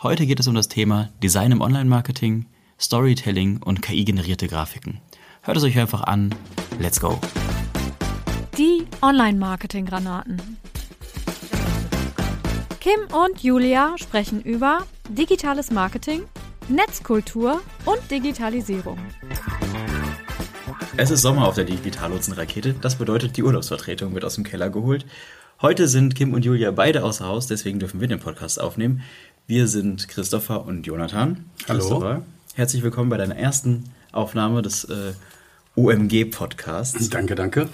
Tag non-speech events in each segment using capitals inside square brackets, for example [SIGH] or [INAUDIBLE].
Heute geht es um das Thema Design im Online-Marketing, Storytelling und KI-generierte Grafiken. Hört es euch einfach an. Let's go. Die Online-Marketing-Granaten. Kim und Julia sprechen über digitales Marketing, Netzkultur und Digitalisierung. Es ist Sommer auf der Digitallotsen-Rakete. Das bedeutet, die Urlaubsvertretung wird aus dem Keller geholt. Heute sind Kim und Julia beide außer Haus, deswegen dürfen wir den Podcast aufnehmen. Wir sind Christopher und Jonathan. Hallo. Christopher, herzlich willkommen bei deiner ersten Aufnahme des äh, OMG-Podcasts. Danke, danke.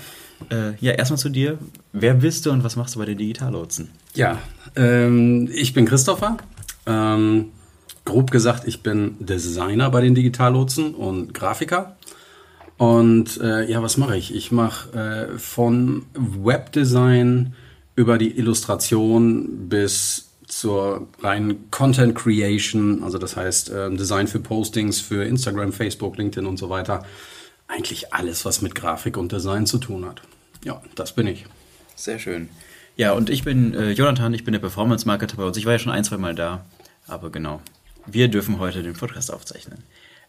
Äh, ja, erstmal zu dir. Wer bist du und was machst du bei den Digitallotsen? Ja, ähm, ich bin Christopher. Ähm, grob gesagt, ich bin Designer bei den Digitallotsen und Grafiker. Und äh, ja, was mache ich? Ich mache äh, von Webdesign über die Illustration bis zur reinen Content Creation, also das heißt äh, Design für Postings für Instagram, Facebook, LinkedIn und so weiter. Eigentlich alles, was mit Grafik und Design zu tun hat. Ja, das bin ich. Sehr schön. Ja, und ich bin äh, Jonathan, ich bin der Performance-Marketer bei uns. Ich war ja schon ein, zwei Mal da, aber genau. Wir dürfen heute den Podcast aufzeichnen.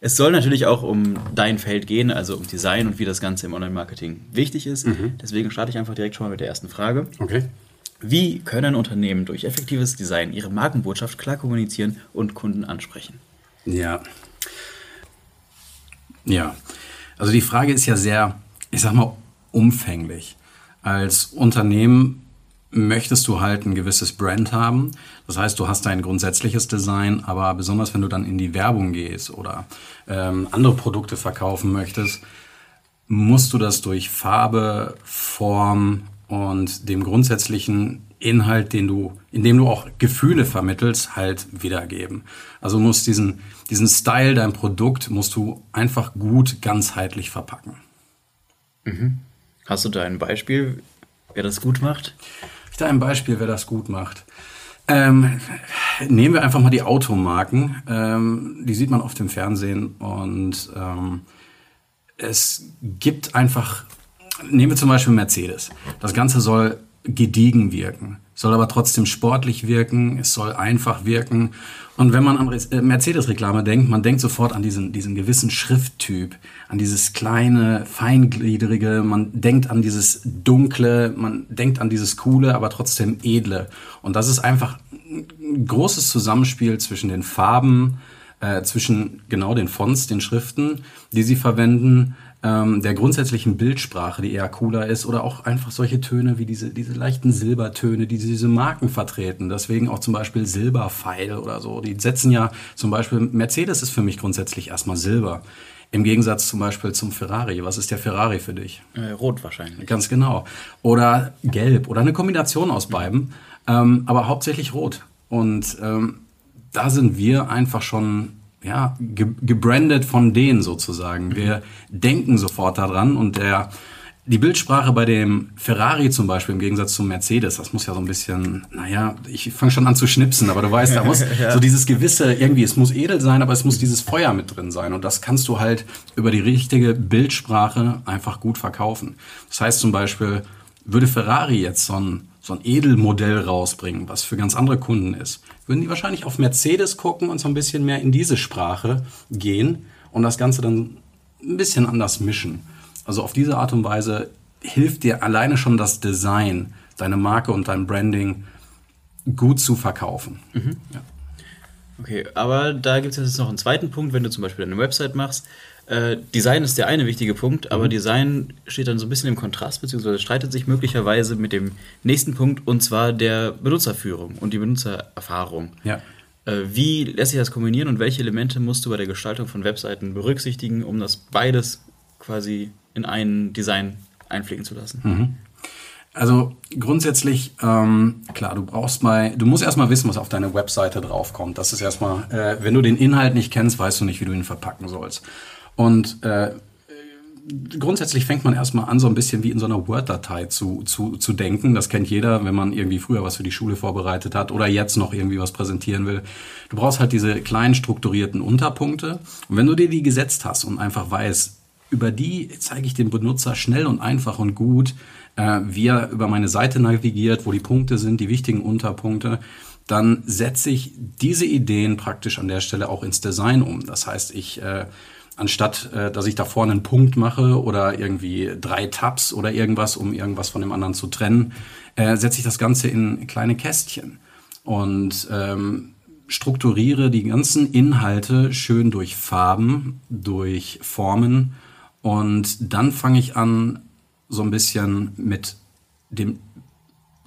Es soll natürlich auch um dein Feld gehen, also um Design und wie das Ganze im Online-Marketing wichtig ist. Mhm. Deswegen starte ich einfach direkt schon mal mit der ersten Frage. Okay. Wie können Unternehmen durch effektives Design ihre Markenbotschaft klar kommunizieren und Kunden ansprechen? Ja. Ja. Also die Frage ist ja sehr, ich sag mal, umfänglich. Als Unternehmen möchtest du halt ein gewisses Brand haben. Das heißt, du hast ein grundsätzliches Design, aber besonders wenn du dann in die Werbung gehst oder ähm, andere Produkte verkaufen möchtest, musst du das durch Farbe, Form und dem grundsätzlichen Inhalt, den du, in dem du auch Gefühle vermittelst, halt wiedergeben. Also musst diesen, diesen Style, dein Produkt, musst du einfach gut ganzheitlich verpacken. Mhm. Hast du da ein Beispiel, wer das gut macht? Ich da ein Beispiel, wer das gut macht. Ähm, nehmen wir einfach mal die Automarken. Ähm, die sieht man oft im Fernsehen und ähm, es gibt einfach, nehmen wir zum Beispiel Mercedes. Das Ganze soll gediegen wirken, soll aber trotzdem sportlich wirken, es soll einfach wirken. Und wenn man an äh, Mercedes-Reklame denkt, man denkt sofort an diesen, diesen gewissen Schrifttyp, an dieses kleine, feingliedrige, man denkt an dieses dunkle, man denkt an dieses coole, aber trotzdem edle. Und das ist einfach ein großes Zusammenspiel zwischen den Farben, äh, zwischen genau den Fonts, den Schriften, die sie verwenden, ähm, der grundsätzlichen Bildsprache, die eher cooler ist, oder auch einfach solche Töne wie diese, diese leichten Silbertöne, die diese Marken vertreten. Deswegen auch zum Beispiel Silberpfeil oder so. Die setzen ja zum Beispiel, Mercedes ist für mich grundsätzlich erstmal Silber. Im Gegensatz zum Beispiel zum Ferrari. Was ist der Ferrari für dich? Äh, rot wahrscheinlich. Ganz genau. Oder gelb oder eine Kombination aus beiden, ähm, aber hauptsächlich rot. Und ähm, da sind wir einfach schon ja, ge gebrandet von denen sozusagen. Wir denken sofort daran und der, die Bildsprache bei dem Ferrari zum Beispiel im Gegensatz zum Mercedes, das muss ja so ein bisschen, naja, ich fange schon an zu schnipsen, aber du weißt, da muss [LAUGHS] ja. so dieses gewisse, irgendwie, es muss edel sein, aber es muss dieses Feuer mit drin sein. Und das kannst du halt über die richtige Bildsprache einfach gut verkaufen. Das heißt zum Beispiel, würde Ferrari jetzt so ein, so ein Edelmodell rausbringen, was für ganz andere Kunden ist, würden die wahrscheinlich auf Mercedes gucken und so ein bisschen mehr in diese Sprache gehen und das Ganze dann ein bisschen anders mischen. Also auf diese Art und Weise hilft dir alleine schon das Design, deine Marke und dein Branding gut zu verkaufen. Mhm. Ja. Okay, aber da gibt es jetzt noch einen zweiten Punkt, wenn du zum Beispiel eine Website machst, äh, Design ist der eine wichtige Punkt, aber mhm. Design steht dann so ein bisschen im Kontrast, beziehungsweise streitet sich möglicherweise mit dem nächsten Punkt, und zwar der Benutzerführung und die Benutzererfahrung. Ja. Äh, wie lässt sich das kombinieren und welche Elemente musst du bei der Gestaltung von Webseiten berücksichtigen, um das beides quasi in ein Design einfliegen zu lassen? Mhm. Also grundsätzlich, ähm, klar, du brauchst mal, du musst erstmal wissen, was auf deine Webseite draufkommt. Das ist erstmal, äh, wenn du den Inhalt nicht kennst, weißt du nicht, wie du ihn verpacken sollst. Und äh, grundsätzlich fängt man erstmal an, so ein bisschen wie in so einer Word-Datei zu, zu, zu denken. Das kennt jeder, wenn man irgendwie früher was für die Schule vorbereitet hat oder jetzt noch irgendwie was präsentieren will. Du brauchst halt diese kleinen strukturierten Unterpunkte. Und wenn du dir die gesetzt hast und einfach weißt, über die zeige ich dem Benutzer schnell und einfach und gut, äh, wie er über meine Seite navigiert, wo die Punkte sind, die wichtigen Unterpunkte, dann setze ich diese Ideen praktisch an der Stelle auch ins Design um. Das heißt, ich äh, anstatt äh, dass ich da vorne einen Punkt mache oder irgendwie drei Tabs oder irgendwas, um irgendwas von dem anderen zu trennen, äh, setze ich das Ganze in kleine Kästchen und ähm, strukturiere die ganzen Inhalte schön durch Farben, durch Formen und dann fange ich an, so ein bisschen mit dem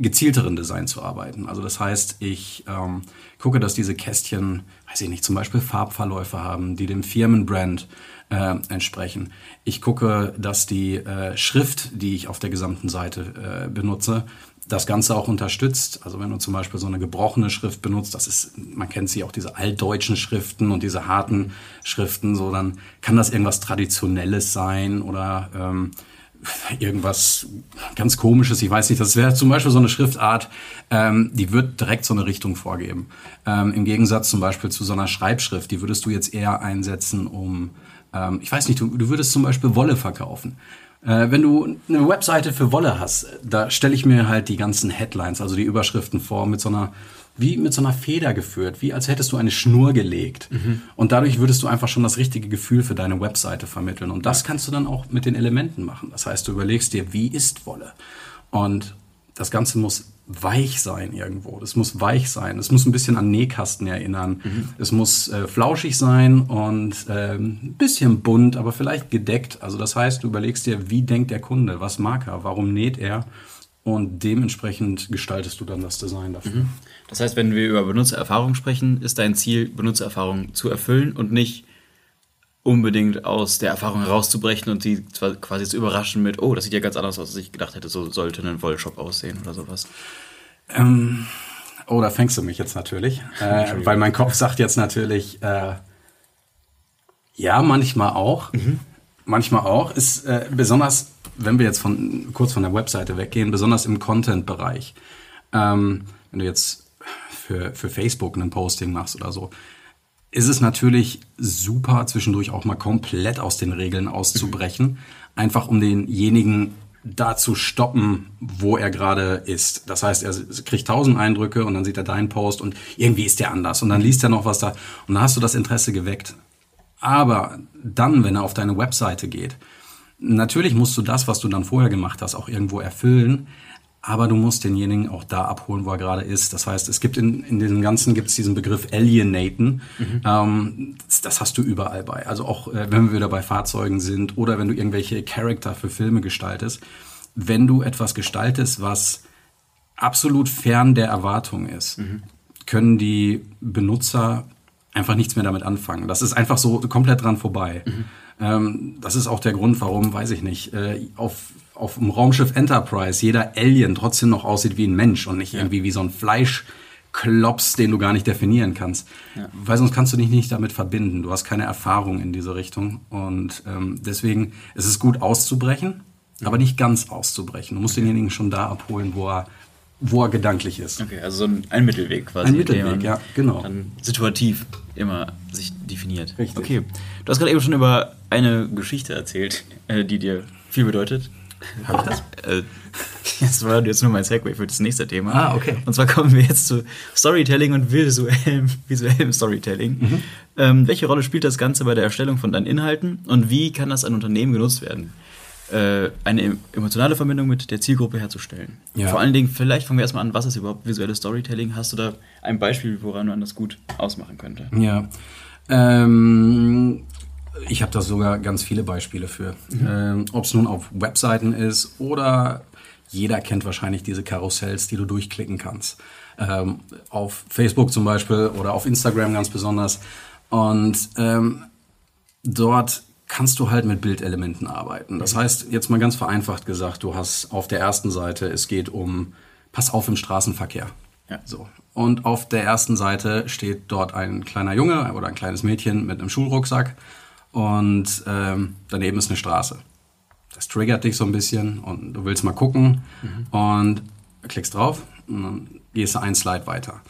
gezielteren Design zu arbeiten. Also das heißt, ich ähm, gucke, dass diese Kästchen, weiß ich nicht, zum Beispiel Farbverläufe haben, die dem Firmenbrand äh, entsprechen. Ich gucke, dass die äh, Schrift, die ich auf der gesamten Seite äh, benutze, das Ganze auch unterstützt. Also wenn du zum Beispiel so eine gebrochene Schrift benutzt, das ist, man kennt sie auch diese altdeutschen Schriften und diese harten Schriften, so dann kann das irgendwas Traditionelles sein oder ähm, irgendwas ganz Komisches. Ich weiß nicht, das wäre zum Beispiel so eine Schriftart, ähm, die wird direkt so eine Richtung vorgeben. Ähm, Im Gegensatz zum Beispiel zu so einer Schreibschrift, die würdest du jetzt eher einsetzen, um, ähm, ich weiß nicht, du, du würdest zum Beispiel Wolle verkaufen. Äh, wenn du eine Webseite für Wolle hast, da stelle ich mir halt die ganzen Headlines, also die Überschriften vor, mit so einer wie mit so einer Feder geführt, wie als hättest du eine Schnur gelegt. Mhm. Und dadurch würdest du einfach schon das richtige Gefühl für deine Webseite vermitteln. Und das kannst du dann auch mit den Elementen machen. Das heißt, du überlegst dir, wie ist Wolle? Und das Ganze muss weich sein irgendwo. Es muss weich sein. Es muss ein bisschen an Nähkasten erinnern. Mhm. Es muss äh, flauschig sein und äh, ein bisschen bunt, aber vielleicht gedeckt. Also das heißt, du überlegst dir, wie denkt der Kunde? Was mag er? Warum näht er? Und dementsprechend gestaltest du dann das Design dafür. Mhm. Das heißt, wenn wir über Benutzererfahrung sprechen, ist dein Ziel, Benutzererfahrung zu erfüllen und nicht unbedingt aus der Erfahrung herauszubrechen und sie quasi zu überraschen mit, oh, das sieht ja ganz anders aus, als ich gedacht hätte, so sollte ein Wollshop aussehen oder sowas. Ähm, oh, da fängst du mich jetzt natürlich, [LAUGHS] äh, weil mein Kopf sagt jetzt natürlich, äh, ja, manchmal auch. Mhm. Manchmal auch. Ist äh, besonders, wenn wir jetzt von kurz von der Webseite weggehen, besonders im Content-Bereich. Ähm, wenn du jetzt für, für Facebook ein Posting machst oder so, ist es natürlich super, zwischendurch auch mal komplett aus den Regeln auszubrechen. Mhm. Einfach um denjenigen da zu stoppen, wo er gerade ist. Das heißt, er kriegt tausend Eindrücke und dann sieht er deinen Post und irgendwie ist der anders und dann liest er noch was da und dann hast du das Interesse geweckt. Aber dann, wenn er auf deine Webseite geht, natürlich musst du das, was du dann vorher gemacht hast, auch irgendwo erfüllen aber du musst denjenigen auch da abholen, wo er gerade ist. Das heißt, es gibt in, in diesem Ganzen gibt es diesen Begriff Alienaten. Mhm. Ähm, das, das, hast du überall bei. Also auch äh, wenn wir wieder bei Fahrzeugen sind oder wenn du irgendwelche Charakter für Filme gestaltest. Wenn du etwas gestaltest, was absolut fern der Erwartung ist, mhm. können die Benutzer einfach nichts mehr damit anfangen. Das ist einfach so komplett dran vorbei. Mhm. Ähm, das ist auch der Grund, warum, weiß ich nicht, äh, auf auf dem Raumschiff Enterprise jeder Alien trotzdem noch aussieht wie ein Mensch und nicht ja. irgendwie wie so ein Fleischklops, den du gar nicht definieren kannst. Ja. Weil sonst kannst du dich nicht damit verbinden. Du hast keine Erfahrung in diese Richtung. Und ähm, deswegen ist es gut auszubrechen, ja. aber nicht ganz auszubrechen. Du musst okay. denjenigen schon da abholen, wo er wo er gedanklich ist. Okay, also so ein, ein Mittelweg quasi. Ein Mittelweg, ja, genau. Dann situativ immer sich definiert. Richtig. Okay, du hast gerade eben schon über eine Geschichte erzählt, äh, die dir viel bedeutet. Habe ich das? Äh, das war jetzt nur mein Segway für das nächste Thema. Ah, okay. Und zwar kommen wir jetzt zu Storytelling und visuellem, visuellem Storytelling. Mhm. Ähm, welche Rolle spielt das Ganze bei der Erstellung von deinen Inhalten und wie kann das an Unternehmen genutzt werden? Äh, eine emotionale Verbindung mit der Zielgruppe herzustellen. Ja. Vor allen Dingen, vielleicht fangen wir erstmal an, was ist überhaupt visuelles Storytelling? Hast du da ein Beispiel, woran man das gut ausmachen könnte? Ja. Ähm, ich habe da sogar ganz viele Beispiele für. Mhm. Ähm, Ob es nun auf Webseiten ist oder jeder kennt wahrscheinlich diese Karussells, die du durchklicken kannst. Ähm, auf Facebook zum Beispiel oder auf Instagram ganz besonders. Und ähm, dort kannst du halt mit Bildelementen arbeiten. Das mhm. heißt, jetzt mal ganz vereinfacht gesagt, du hast auf der ersten Seite, es geht um, pass auf im Straßenverkehr. Ja. So. Und auf der ersten Seite steht dort ein kleiner Junge oder ein kleines Mädchen mit einem Schulrucksack und ähm, daneben ist eine Straße. Das triggert dich so ein bisschen und du willst mal gucken mhm. und klickst drauf und dann gehst du ein Slide weiter.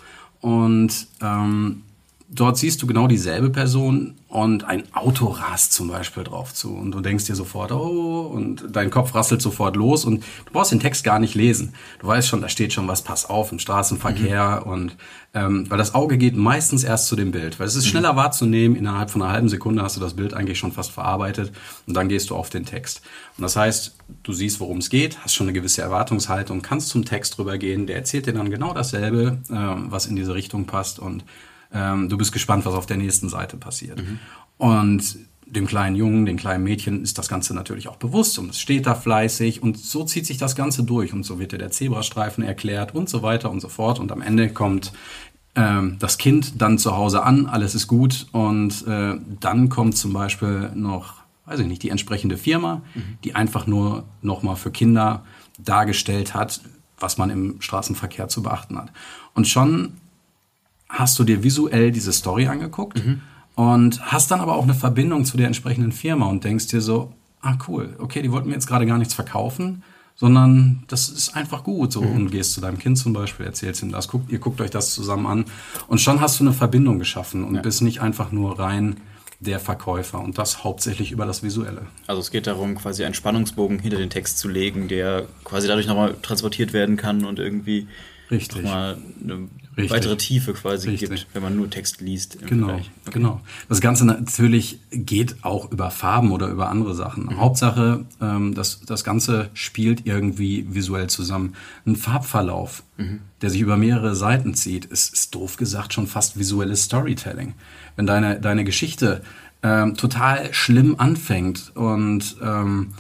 Und ähm, dort siehst du genau dieselbe Person und ein Auto rast zum Beispiel drauf zu und du denkst dir sofort, oh, und dein Kopf rasselt sofort los und du brauchst den Text gar nicht lesen. Du weißt schon, da steht schon was, pass auf im Straßenverkehr mhm. und ähm, weil das Auge geht meistens erst zu dem Bild, weil es ist mhm. schneller wahrzunehmen, innerhalb von einer halben Sekunde hast du das Bild eigentlich schon fast verarbeitet und dann gehst du auf den Text. Und das heißt, du siehst, worum es geht, hast schon eine gewisse Erwartungshaltung, kannst zum Text rübergehen, der erzählt dir dann genau dasselbe, ähm, was in diese Richtung passt und ähm, du bist gespannt, was auf der nächsten Seite passiert. Mhm. Und dem kleinen Jungen, den kleinen Mädchen ist das Ganze natürlich auch bewusst und es steht da fleißig und so zieht sich das Ganze durch und so wird dir der Zebrastreifen erklärt und so weiter und so fort und am Ende kommt ähm, das Kind dann zu Hause an, alles ist gut und äh, dann kommt zum Beispiel noch, weiß ich nicht, die entsprechende Firma, mhm. die einfach nur nochmal für Kinder dargestellt hat, was man im Straßenverkehr zu beachten hat. Und schon hast du dir visuell diese Story angeguckt mhm. und hast dann aber auch eine Verbindung zu der entsprechenden Firma und denkst dir so, ah cool, okay, die wollten mir jetzt gerade gar nichts verkaufen, sondern das ist einfach gut. So, mhm. und gehst zu deinem Kind zum Beispiel, erzählst ihm das, guckt, ihr guckt euch das zusammen an und schon hast du eine Verbindung geschaffen und ja. bist nicht einfach nur rein der Verkäufer und das hauptsächlich über das Visuelle. Also es geht darum, quasi einen Spannungsbogen hinter den Text zu legen, der quasi dadurch nochmal transportiert werden kann und irgendwie Richtig. nochmal eine Richtig. weitere Tiefe quasi Richtig. gibt, wenn man nur Text liest. Genau, okay. genau. Das Ganze natürlich geht auch über Farben oder über andere Sachen. Mhm. Hauptsache, ähm, das, das Ganze spielt irgendwie visuell zusammen. Ein Farbverlauf, mhm. der sich über mehrere Seiten zieht, ist, ist doof gesagt schon fast visuelles Storytelling. Wenn deine, deine Geschichte ähm, total schlimm anfängt und ähm,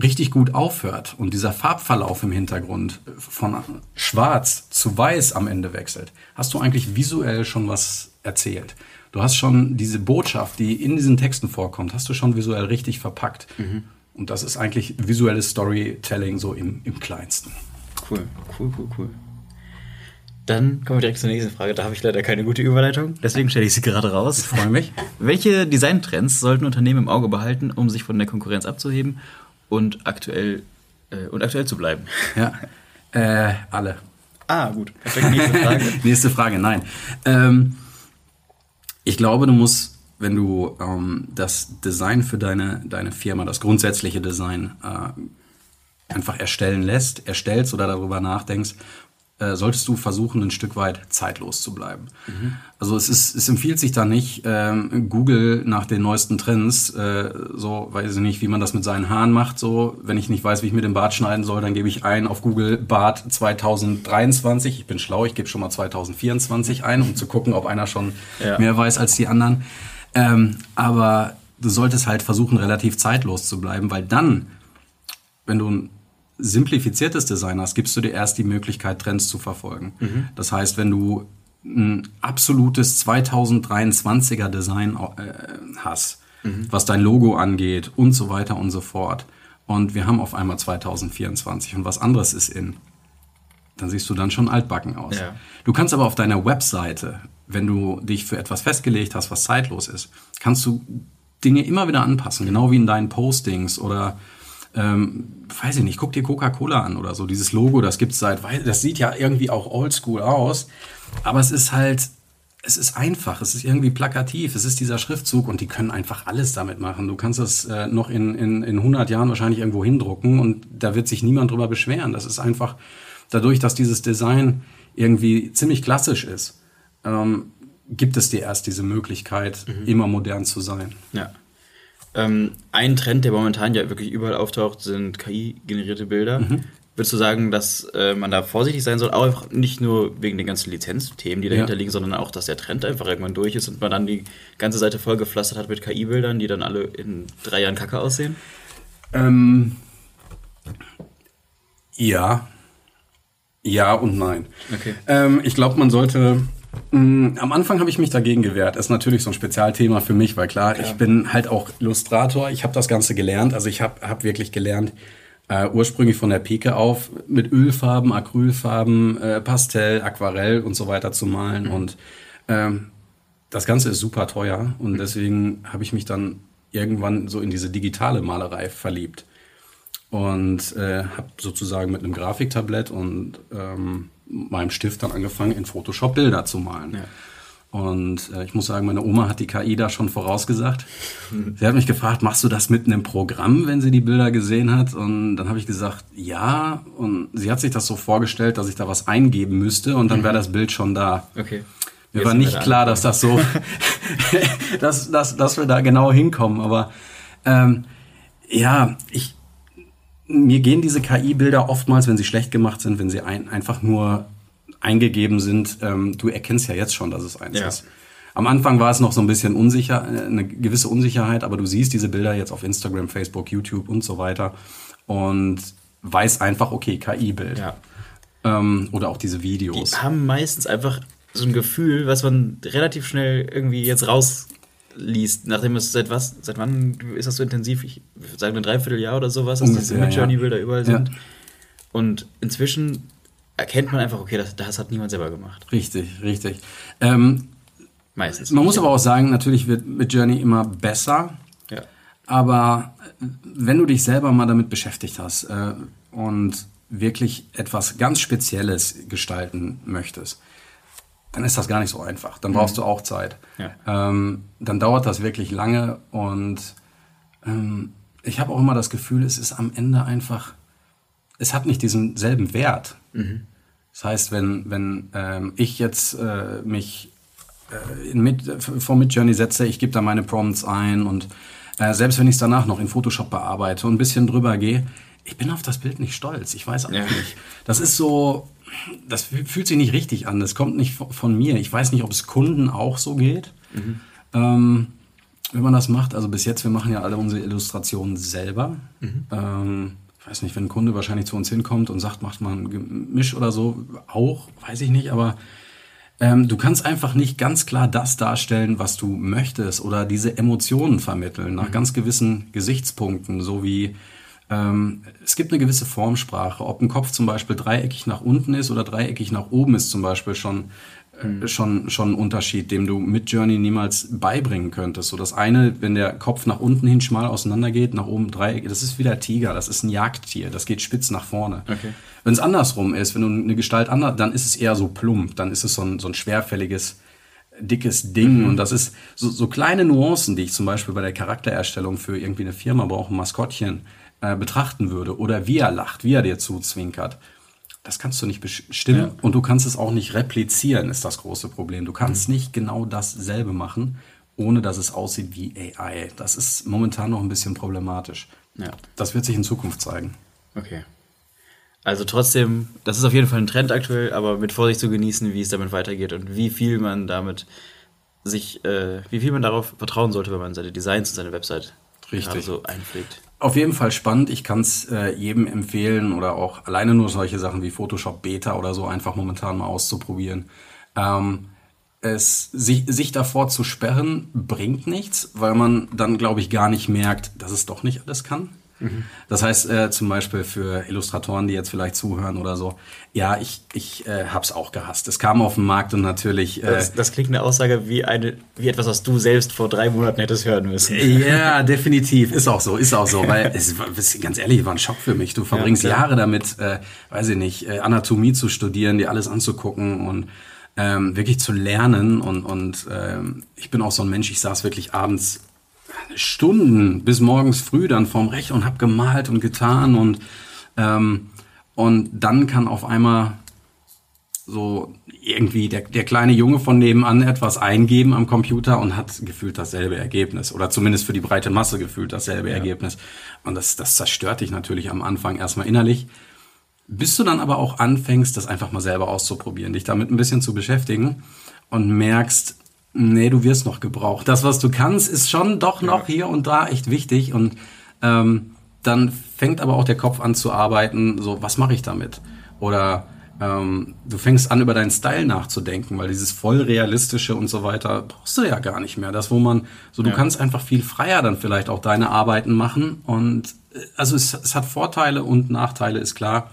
richtig gut aufhört und dieser Farbverlauf im Hintergrund von schwarz zu weiß am Ende wechselt, hast du eigentlich visuell schon was erzählt. Du hast schon diese Botschaft, die in diesen Texten vorkommt, hast du schon visuell richtig verpackt. Mhm. Und das ist eigentlich visuelles Storytelling so im, im kleinsten. Cool, cool, cool, cool. Dann kommen wir direkt zur nächsten Frage. Da habe ich leider keine gute Überleitung, deswegen stelle ich sie gerade raus. Ich freue mich. Welche Designtrends sollten Unternehmen im Auge behalten, um sich von der Konkurrenz abzuheben und aktuell, äh, und aktuell zu bleiben? [LAUGHS] Ja, äh, alle. Ah, gut. Perfekt, nächste Frage. [LAUGHS] nächste Frage, nein. Ähm, ich glaube, du musst, wenn du ähm, das Design für deine, deine Firma, das grundsätzliche Design äh, einfach erstellen lässt, erstellst oder darüber nachdenkst, äh, solltest du versuchen, ein Stück weit zeitlos zu bleiben. Mhm. Also es, ist, es empfiehlt sich da nicht, ähm, Google nach den neuesten Trends, äh, so weiß ich nicht, wie man das mit seinen Haaren macht, so, wenn ich nicht weiß, wie ich mir den Bart schneiden soll, dann gebe ich ein auf Google Bart 2023. Ich bin schlau, ich gebe schon mal 2024 ein, um zu gucken, ob einer schon [LAUGHS] ja. mehr weiß als die anderen. Ähm, aber du solltest halt versuchen, relativ zeitlos zu bleiben, weil dann, wenn du simplifiziertes Design hast, gibst du dir erst die Möglichkeit, Trends zu verfolgen. Mhm. Das heißt, wenn du ein absolutes 2023er Design äh, hast, mhm. was dein Logo angeht und so weiter und so fort, und wir haben auf einmal 2024 und was anderes ist in, dann siehst du dann schon altbacken aus. Ja. Du kannst aber auf deiner Webseite, wenn du dich für etwas festgelegt hast, was zeitlos ist, kannst du Dinge immer wieder anpassen, genau wie in deinen Postings oder ähm, weiß ich nicht, guck dir Coca-Cola an oder so. Dieses Logo, das gibt's seit, das sieht ja irgendwie auch oldschool aus, aber es ist halt, es ist einfach, es ist irgendwie plakativ, es ist dieser Schriftzug und die können einfach alles damit machen. Du kannst das äh, noch in, in, in 100 Jahren wahrscheinlich irgendwo hindrucken und da wird sich niemand drüber beschweren. Das ist einfach dadurch, dass dieses Design irgendwie ziemlich klassisch ist, ähm, gibt es dir erst diese Möglichkeit, mhm. immer modern zu sein. Ja. Ähm, ein Trend, der momentan ja wirklich überall auftaucht, sind KI-generierte Bilder. Mhm. Würdest du sagen, dass äh, man da vorsichtig sein soll, auch nicht nur wegen den ganzen Lizenzthemen, die dahinter ja. liegen, sondern auch, dass der Trend einfach irgendwann durch ist und man dann die ganze Seite voll gepflastert hat mit KI-Bildern, die dann alle in drei Jahren kacke aussehen? Ähm, ja. Ja und nein. Okay. Ähm, ich glaube, man sollte am Anfang habe ich mich dagegen gewehrt. Ist natürlich so ein Spezialthema für mich, weil klar, ja. ich bin halt auch Illustrator. Ich habe das Ganze gelernt. Also ich habe hab wirklich gelernt, äh, ursprünglich von der Pike auf, mit Ölfarben, Acrylfarben, äh, Pastell, Aquarell und so weiter zu malen. Mhm. Und ähm, das Ganze ist super teuer. Und deswegen habe ich mich dann irgendwann so in diese digitale Malerei verliebt. Und äh, habe sozusagen mit einem Grafiktablett und ähm, meinem Stift dann angefangen, in Photoshop Bilder zu malen. Ja. Und äh, ich muss sagen, meine Oma hat die KI da schon vorausgesagt. Sie hat mich gefragt, machst du das mitten im Programm, wenn sie die Bilder gesehen hat? Und dann habe ich gesagt, ja. Und sie hat sich das so vorgestellt, dass ich da was eingeben müsste und dann wäre das Bild schon da. Okay. Mir Jetzt war nicht klar, dass das so, [LAUGHS] [LAUGHS] dass, dass, dass wir da genau hinkommen. Aber ähm, ja, ich, mir gehen diese KI-Bilder oftmals, wenn sie schlecht gemacht sind, wenn sie ein, einfach nur eingegeben sind, ähm, du erkennst ja jetzt schon, dass es eins Ja. ist. Am Anfang war es noch so ein bisschen unsicher, äh, eine gewisse Unsicherheit, aber du siehst diese Bilder jetzt auf Instagram, Facebook, YouTube und so weiter und weißt einfach, okay, KI-Bild. Ja. Ähm, oder auch diese Die Videos. haben meistens einfach so ein Gefühl, was man relativ schnell irgendwie jetzt rausliest, nachdem es seit was, seit wann ist das so intensiv? Ich würde sagen ein Dreivierteljahr oder sowas, dass diese ja. Midjourney-Bilder überall Ja. sind. Und inzwischen erkennt man einfach, okay, das, das hat niemand selber gemacht. Richtig, richtig. Ähm, Meistens. man muss aber auch sagen, natürlich wird mit Journey immer besser. Ja. Aber äh, wenn du dich selber mal damit beschäftigt hast äh, und wirklich etwas ganz Spezielles gestalten möchtest, dann ist das gar nicht so einfach. Dann brauchst du auch Zeit. Ja. Ähm, dann dauert das wirklich lange und ähm, ich habe auch immer das Gefühl, es ist am Ende einfach, es hat nicht diesen selben Wert. Das heißt, wenn, wenn ähm, ich jetzt äh, mich äh, mit, vor Midjourney setze, ich gebe da meine Prompts ein und äh, selbst wenn ich es danach noch in Photoshop bearbeite und ein bisschen drüber gehe, ich bin auf das Bild nicht stolz. Ich weiß auch Ja. nicht. Das ist so, das fü- fühlt sich nicht richtig an. Das kommt nicht von- mir. Ich weiß nicht, ob es Kunden auch so geht. Ähm, wenn man das macht, also bis jetzt, wir machen ja alle unsere Illustrationen selber. Ähm, ich weiß nicht, wenn ein Kunde wahrscheinlich zu uns hinkommt und sagt, macht mal ein Gemisch oder so, auch, weiß ich nicht, aber ähm, du kannst einfach nicht ganz klar das darstellen, was du möchtest oder diese Emotionen vermitteln nach ganz gewissen Gesichtspunkten, so wie es gibt eine gewisse Formsprache. Ob ein Kopf zum Beispiel dreieckig nach unten ist oder dreieckig nach oben ist zum Beispiel schon, äh, schon, schon ein Unterschied, dem du mit Journey niemals beibringen könntest. So das eine, wenn der Kopf nach unten hin schmal auseinander geht, nach oben dreieckig, das ist wie der Tiger, das ist ein Jagdtier, das geht spitz nach vorne. Okay. Wenn es andersrum ist, wenn du eine Gestalt anders, dann ist es eher so plump, dann ist es so ein, so ein schwerfälliges, dickes Ding. Und das ist so, so kleine Nuancen, die ich zum Beispiel bei der Charaktererstellung für irgendwie eine Firma brauche, ein Maskottchen, äh, betrachten würde. Oder wie er lacht, wie er dir zuzwinkert. Das kannst du nicht bestimmen Ja. und du kannst es auch nicht replizieren, ist das große Problem. Du kannst nicht genau dasselbe machen, ohne dass es aussieht wie AI. Das ist momentan noch ein bisschen problematisch. Ja. Das wird sich in Zukunft zeigen. Okay. Also trotzdem, das ist auf jeden Fall ein Trend aktuell, aber mit Vorsicht zu genießen, wie es damit weitergeht und wie viel man damit sich, äh, wie viel man darauf vertrauen sollte, wenn man seine Designs und seine Website Richtig. gerade so einpflegt. Auf jeden Fall spannend. Ich kann es äh, jedem empfehlen oder auch alleine nur solche Sachen wie Photoshop Beta oder so einfach momentan mal auszuprobieren. Ähm, es, sich, sich davor zu sperren, bringt nichts, weil man dann, glaube ich, gar nicht merkt, dass es doch nicht alles kann. Das heißt äh, zum Beispiel für Illustratoren, die jetzt vielleicht zuhören oder so, ja, ich, ich äh, hab's auch gehasst. Es kam auf den Markt und natürlich... Äh, Das, das klingt eine Aussage wie, eine, wie etwas, was du selbst vor drei Monaten hättest hören müssen. Ja, definitiv. Ist auch so, ist auch so. Weil es ganz ehrlich, war ein Schock für mich. Du verbringst klar. Jahre damit, äh, weiß ich nicht, äh, Anatomie zu studieren, dir alles anzugucken und ähm, wirklich zu lernen. Und, und ähm, ich bin auch so ein Mensch, ich saß wirklich abends Stunden bis morgens früh dann vorm Rechner und hab gemalt und getan und ähm, und dann kann auf einmal so irgendwie der, der kleine Junge von nebenan etwas eingeben am Computer und hat gefühlt dasselbe Ergebnis. Oder zumindest für die breite Masse gefühlt dasselbe Ergebnis. Und das, das zerstört dich natürlich am Anfang erstmal innerlich. Bis du dann aber auch anfängst, das einfach mal selber auszuprobieren, dich damit ein bisschen zu beschäftigen und merkst, nee, du wirst noch gebraucht. Das, was du kannst, ist schon doch noch hier und da echt wichtig. Und ähm, dann fängt aber auch der Kopf an zu arbeiten, so, was mache ich damit? Oder ähm, du fängst an, über deinen Style nachzudenken, weil dieses voll realistische und so weiter brauchst du ja gar nicht mehr. Das, wo man, so du Ja. kannst einfach viel freier dann vielleicht auch deine Arbeiten machen. Und äh, also es, es hat Vorteile und Nachteile, ist klar.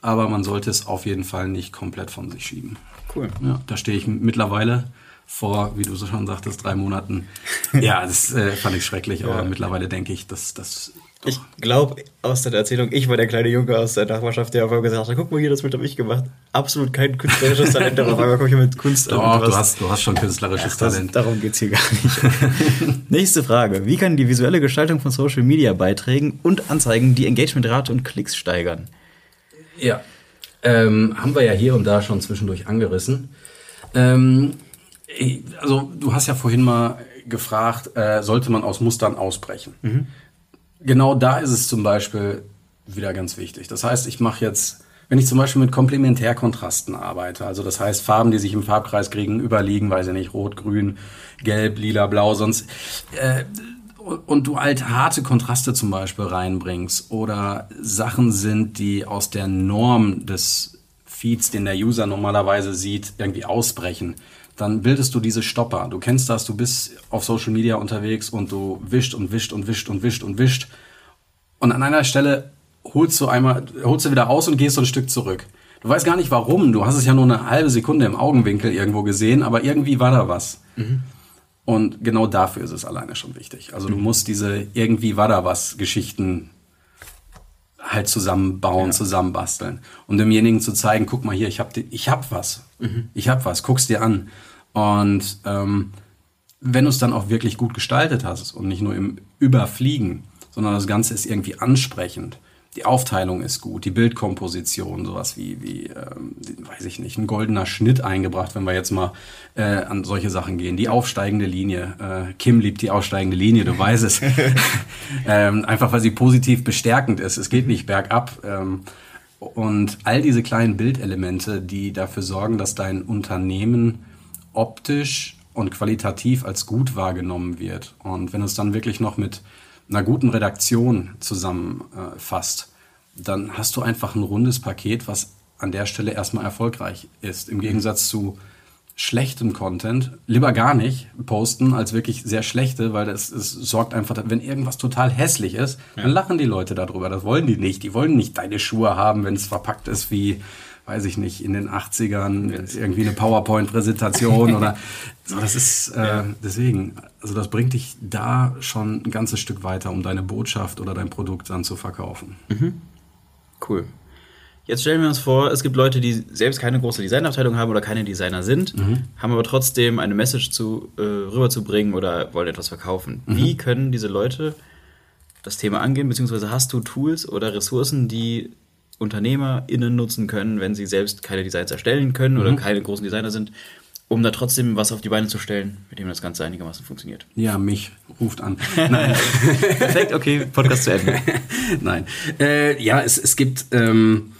Aber man sollte es auf jeden Fall nicht komplett von sich schieben. Cool. Ja, da stehe ich mittlerweile vor, wie du so schon sagtest, drei Monaten. [LAUGHS] Ja, das äh, fand ich schrecklich, aber ja. mittlerweile denke ich, dass das ich glaube aus der Erzählung, ich war der kleine Junge aus der Nachbarschaft, der auf einmal gesagt hat, guck mal hier, das mit habe ich gemacht. Absolut kein künstlerisches Talent, aber auf einmal komme ich mit Kunst Doch, du hast, du hast schon künstlerisches ja, Talent. darum geht es hier gar nicht. [LAUGHS] Nächste Frage. Wie kann die visuelle Gestaltung von Social Media Beiträgen und Anzeigen die Engagementrate und Klicks steigern? Ja, ähm, haben wir ja hier und da schon zwischendurch angerissen. Ähm, also du hast ja vorhin mal gefragt, äh, sollte man aus Mustern ausbrechen? Mhm genau da ist es zum Beispiel wieder ganz wichtig. Das heißt, ich mache jetzt, wenn ich zum Beispiel mit Komplementärkontrasten arbeite, also das heißt Farben, die sich im Farbkreis kriegen, überliegen, weiß ich nicht, rot, grün, gelb, lila, blau, sonst äh, und du halt harte Kontraste zum Beispiel reinbringst oder Sachen sind, die aus der Norm des Feeds, den der User normalerweise sieht, irgendwie ausbrechen, dann bildest du diese Stopper. Du kennst das, du bist auf Social Media unterwegs und du wischt und wischt und wischt und wischt und wischt. Und an einer Stelle holst du einmal, holst du wieder aus und gehst so ein Stück zurück. Du weißt gar nicht warum. Du hast es ja nur eine halbe Sekunde im Augenwinkel irgendwo gesehen, aber irgendwie war da was. Mhm. Und genau dafür ist es alleine schon wichtig. Also du mhm. musst diese irgendwie war da was Geschichten halt zusammenbauen, ja. zusammenbasteln. Um demjenigen zu zeigen, guck mal hier, ich hab, ich hab was. Mhm. Ich hab was, guck's dir an. Und ähm, wenn du es dann auch wirklich gut gestaltet hast und nicht nur im Überfliegen, sondern das Ganze ist irgendwie ansprechend, die Aufteilung ist gut, die Bildkomposition, sowas wie, wie ähm, weiß ich nicht, ein goldener Schnitt eingebracht, wenn wir jetzt mal äh, an solche Sachen gehen. Die aufsteigende Linie. Äh, Kim liebt die aufsteigende Linie, du weißt es. [LAUGHS] ähm, einfach weil sie positiv bestärkend ist. Es geht nicht bergab. Ähm, und all diese kleinen Bildelemente, die dafür sorgen, dass dein Unternehmen optisch und qualitativ als gut wahrgenommen wird. Und wenn es dann wirklich noch mit einer guten Redaktion zusammenfasst, äh, dann hast du einfach ein rundes Paket, was an der Stelle erstmal erfolgreich ist. Im Gegensatz zu schlechtem Content lieber gar nicht posten als wirklich sehr schlechte, weil das, es sorgt einfach, wenn irgendwas total hässlich ist, ja. dann lachen die Leute darüber. Das wollen die nicht. Die wollen nicht deine Schuhe haben, wenn es verpackt ist wie weiß ich nicht, in den 80ern irgendwie eine PowerPoint-Präsentation [LAUGHS] oder so. Das ist äh, deswegen, also das bringt dich da schon ein ganzes Stück weiter, um deine Botschaft oder dein Produkt dann zu verkaufen. Mhm. Cool. Jetzt stellen wir uns vor, es gibt Leute, die selbst keine große Designabteilung haben oder keine Designer sind, mhm. haben aber trotzdem eine Message zu, äh, rüberzubringen oder wollen etwas verkaufen. Mhm. Wie können diese Leute das Thema angehen, beziehungsweise hast du Tools oder Ressourcen, die UnternehmerInnen nutzen können, wenn sie selbst keine Designs erstellen können mhm. oder keine großen Designer sind, um da trotzdem was auf die Beine zu stellen, mit dem das Ganze einigermaßen funktioniert. Ja, mich ruft an. Nein. [LAUGHS] Perfekt, okay, Podcast zu Ende. Nein. Äh, ja, es, es gibt. Ähm,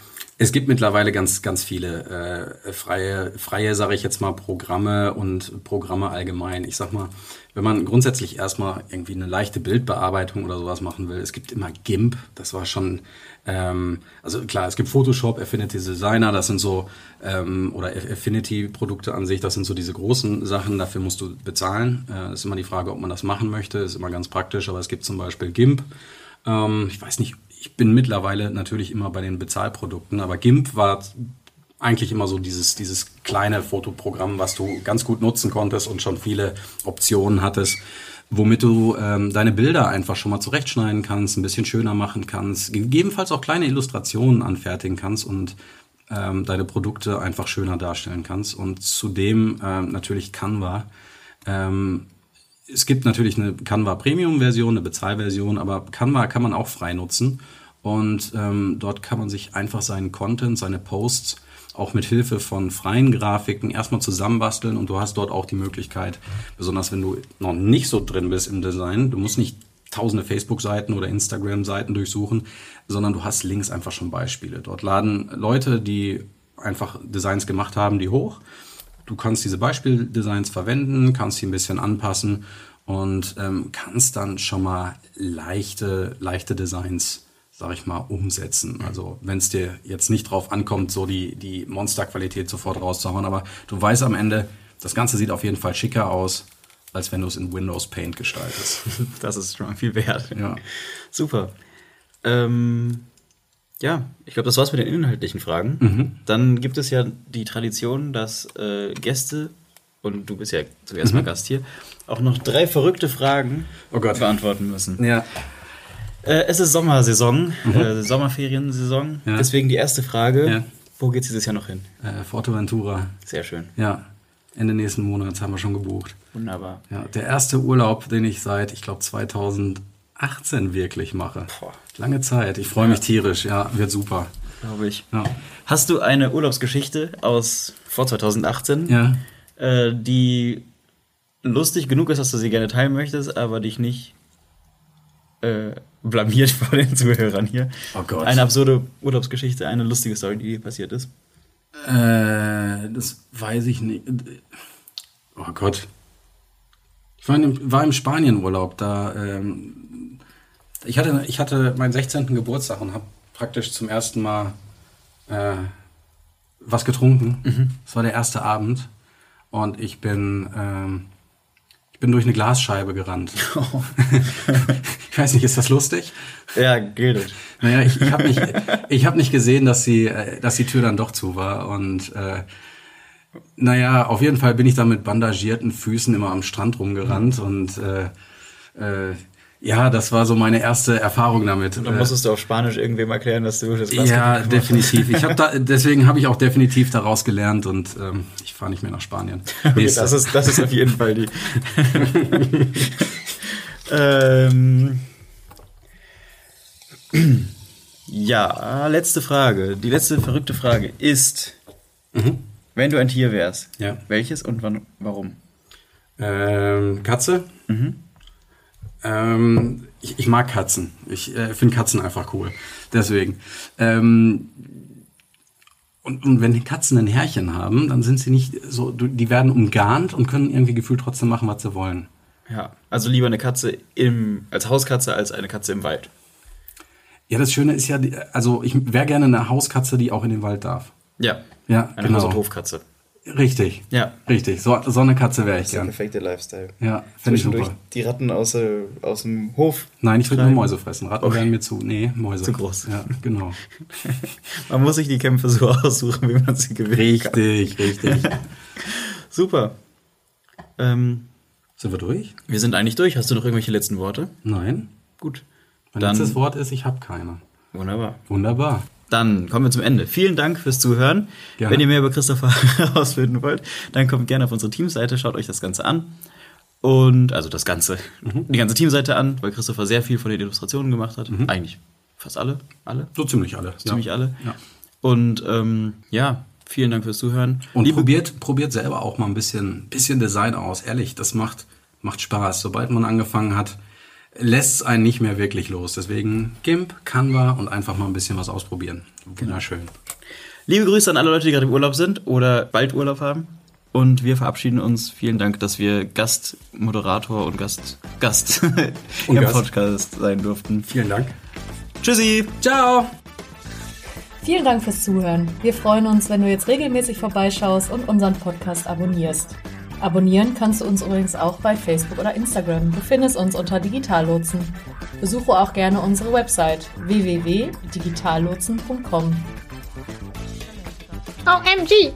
es gibt mittlerweile ganz, ganz viele äh, freie, freie, sage ich jetzt mal, Programme und Programme allgemein. Ich sag mal, wenn man grundsätzlich erstmal irgendwie eine leichte Bildbearbeitung oder sowas machen will, es gibt immer GIMP, das war schon ähm, also klar, es gibt Photoshop, Affinity Designer, das sind so, ähm, oder Affinity-Produkte an sich, das sind so diese großen Sachen, dafür musst du bezahlen. Äh, ist immer die Frage, ob man das machen möchte, ist immer ganz praktisch, aber es gibt zum Beispiel GIMP. Ähm, ich weiß nicht, ich bin mittlerweile natürlich immer bei den Bezahlprodukten, aber GIMP war eigentlich immer so dieses, dieses kleine Fotoprogramm, was du ganz gut nutzen konntest und schon viele Optionen hattest womit du ähm, deine Bilder einfach schon mal zurechtschneiden kannst, ein bisschen schöner machen kannst, gegebenenfalls auch kleine Illustrationen anfertigen kannst und ähm, deine Produkte einfach schöner darstellen kannst. Und zudem ähm, natürlich Canva. Ähm, es gibt natürlich eine Canva Premium-Version, eine Bezahlversion, aber Canva kann man auch frei nutzen. Und ähm, dort kann man sich einfach seinen Content, seine Posts auch mit Hilfe von freien Grafiken erstmal zusammenbasteln und du hast dort auch die Möglichkeit, besonders wenn du noch nicht so drin bist im Design, du musst nicht tausende Facebook-Seiten oder Instagram-Seiten durchsuchen, sondern du hast links einfach schon Beispiele. Dort laden Leute, die einfach Designs gemacht haben, die hoch. Du kannst diese Beispieldesigns verwenden, kannst sie ein bisschen anpassen und ähm, kannst dann schon mal leichte, leichte Designs sag ich mal, umsetzen. Also wenn es dir jetzt nicht drauf ankommt, so die, die Monsterqualität sofort rauszuhauen, aber du weißt am Ende, das Ganze sieht auf jeden Fall schicker aus, als wenn du es in Windows Paint gestaltest. [LAUGHS] Das ist schon viel wert. Ja. Super. Ähm, ja, ich glaube, das war's mit den inhaltlichen Fragen. Mhm. Dann gibt es ja die Tradition, dass äh, Gäste und du bist ja zuerst mal Gast hier, auch noch drei verrückte Fragen Oh Gott. beantworten müssen. Ja. Äh, es ist Sommersaison, äh, Sommerferiensaison. Ja. Deswegen die erste Frage: Ja. Wo geht's dieses Jahr noch hin? Äh, Forteventura. Sehr schön. Ja. Ende nächsten Monats haben wir schon gebucht. Wunderbar. Ja, der erste Urlaub, den ich seit, ich glaube, 2018 wirklich mache. Boah. Lange Zeit. Ich freue mich tierisch. Ja, wird super. Glaube ich. Ja. Hast du eine Urlaubsgeschichte aus vor 2018, Ja. äh, die lustig genug ist, dass du sie gerne teilen möchtest, aber dich nicht äh, blamiert [LAUGHS] vor den Zuhörern hier? Oh Gott. Eine absurde Urlaubsgeschichte, eine lustige Story, die dir passiert ist. Äh, das weiß ich nicht. Oh Gott. Ich war, in, war im Spanienurlaub. Da, ähm, ich, hatte, ich hatte meinen 16. Geburtstag und habe praktisch zum ersten Mal äh, was getrunken. Das war der erste Abend. Und ich bin, ähm, ich bin durch eine Glasscheibe gerannt. [LAUGHS] [LAUGHS] ich weiß nicht, ist das lustig? Ja, gilt. Naja, ich, ich habe nicht, ich hab nicht gesehen, dass die, äh, dass die Tür dann doch zu war. Und äh, naja, auf jeden Fall bin ich da mit bandagierten Füßen immer am Strand rumgerannt. Und äh, äh, ja, das war so meine erste Erfahrung damit. Dann musstest du auf Spanisch irgendwem erklären, dass du das Glas ja, definitiv. Ich hab da, [LAUGHS] deswegen habe ich auch definitiv daraus gelernt und ähm, ich fahre nicht mehr nach Spanien. [LAUGHS] Okay, das, ist, das ist auf jeden Fall die. [LAUGHS] ähm, ja, letzte Frage. Die letzte verrückte Frage ist: Wenn du ein Tier wärst, Ja. welches und wann, warum? Ähm, Katze. Mhm. Ähm, ich, ich mag Katzen. Ich äh, finde Katzen einfach cool. Deswegen. Ähm, und, und wenn Katzen ein Härchen haben, dann sind sie nicht so, die werden umgarnt und können irgendwie gefühlt trotzdem machen, was sie wollen. Ja, also lieber eine Katze im, als Hauskatze als eine Katze im Wald. Ja, das Schöne ist ja, also ich wäre gerne eine Hauskatze, die auch in den Wald darf. Ja, Ja, eine genau. Haus- und Hofkatze. Richtig. Ja. Richtig. So, so eine Katze wäre ich Der gern. perfekte Lifestyle. Ja, finde ich Zwischendurch super. die Ratten aus, äh, aus dem Hof. Nein, ich will nur. Mäuse fressen. Ratten Okay. wären mir zu. Nee, Mäuse. Zu groß. Ja, genau. [LAUGHS] Man muss sich die Kämpfe so [LAUGHS] aussuchen, wie man sie gewinnt. kann. Richtig, richtig. [LAUGHS] Super. Ähm, Sind wir durch? wir sind eigentlich durch. Hast du noch irgendwelche letzten Worte? Nein. Gut. Mein Dann- letztes Wort ist, ich habe keine. Wunderbar. Wunderbar. Dann kommen wir zum Ende. Vielen Dank fürs Zuhören. Gerne. Wenn ihr mehr über Christopher [LAUGHS] herausfinden wollt, dann kommt gerne auf unsere Teamseite, schaut euch das Ganze an. Und, also das Ganze, die ganze Teamseite an, weil Christopher sehr viel von den Illustrationen gemacht hat. Eigentlich fast alle. Alle? So ziemlich alle. Ziemlich ja. alle. Ja. Und ähm, ja, vielen Dank fürs Zuhören. Und Liebe probiert, probiert selber auch mal ein bisschen, bisschen Design aus. Ehrlich, das macht, macht Spaß. Sobald man angefangen hat, lässt es einen nicht mehr wirklich los. Deswegen GIMP, Canva und einfach mal ein bisschen was ausprobieren. Wunderschön. Liebe Grüße an alle Leute, die gerade im Urlaub sind oder bald Urlaub haben. Und wir verabschieden uns. Vielen Dank, dass wir Gastmoderator und Gast, Gast [LAUGHS] Und im Gast. Podcast sein durften. Vielen Dank. Tschüssi! Ciao! Vielen Dank fürs Zuhören. Wir freuen uns, wenn du jetzt regelmäßig vorbeischaust und unseren Podcast abonnierst. Abonnieren kannst du uns übrigens auch bei Facebook oder Instagram. Du findest uns unter Digitallotsen. Besuche auch gerne unsere Website www.digitallotsen.com. OMG!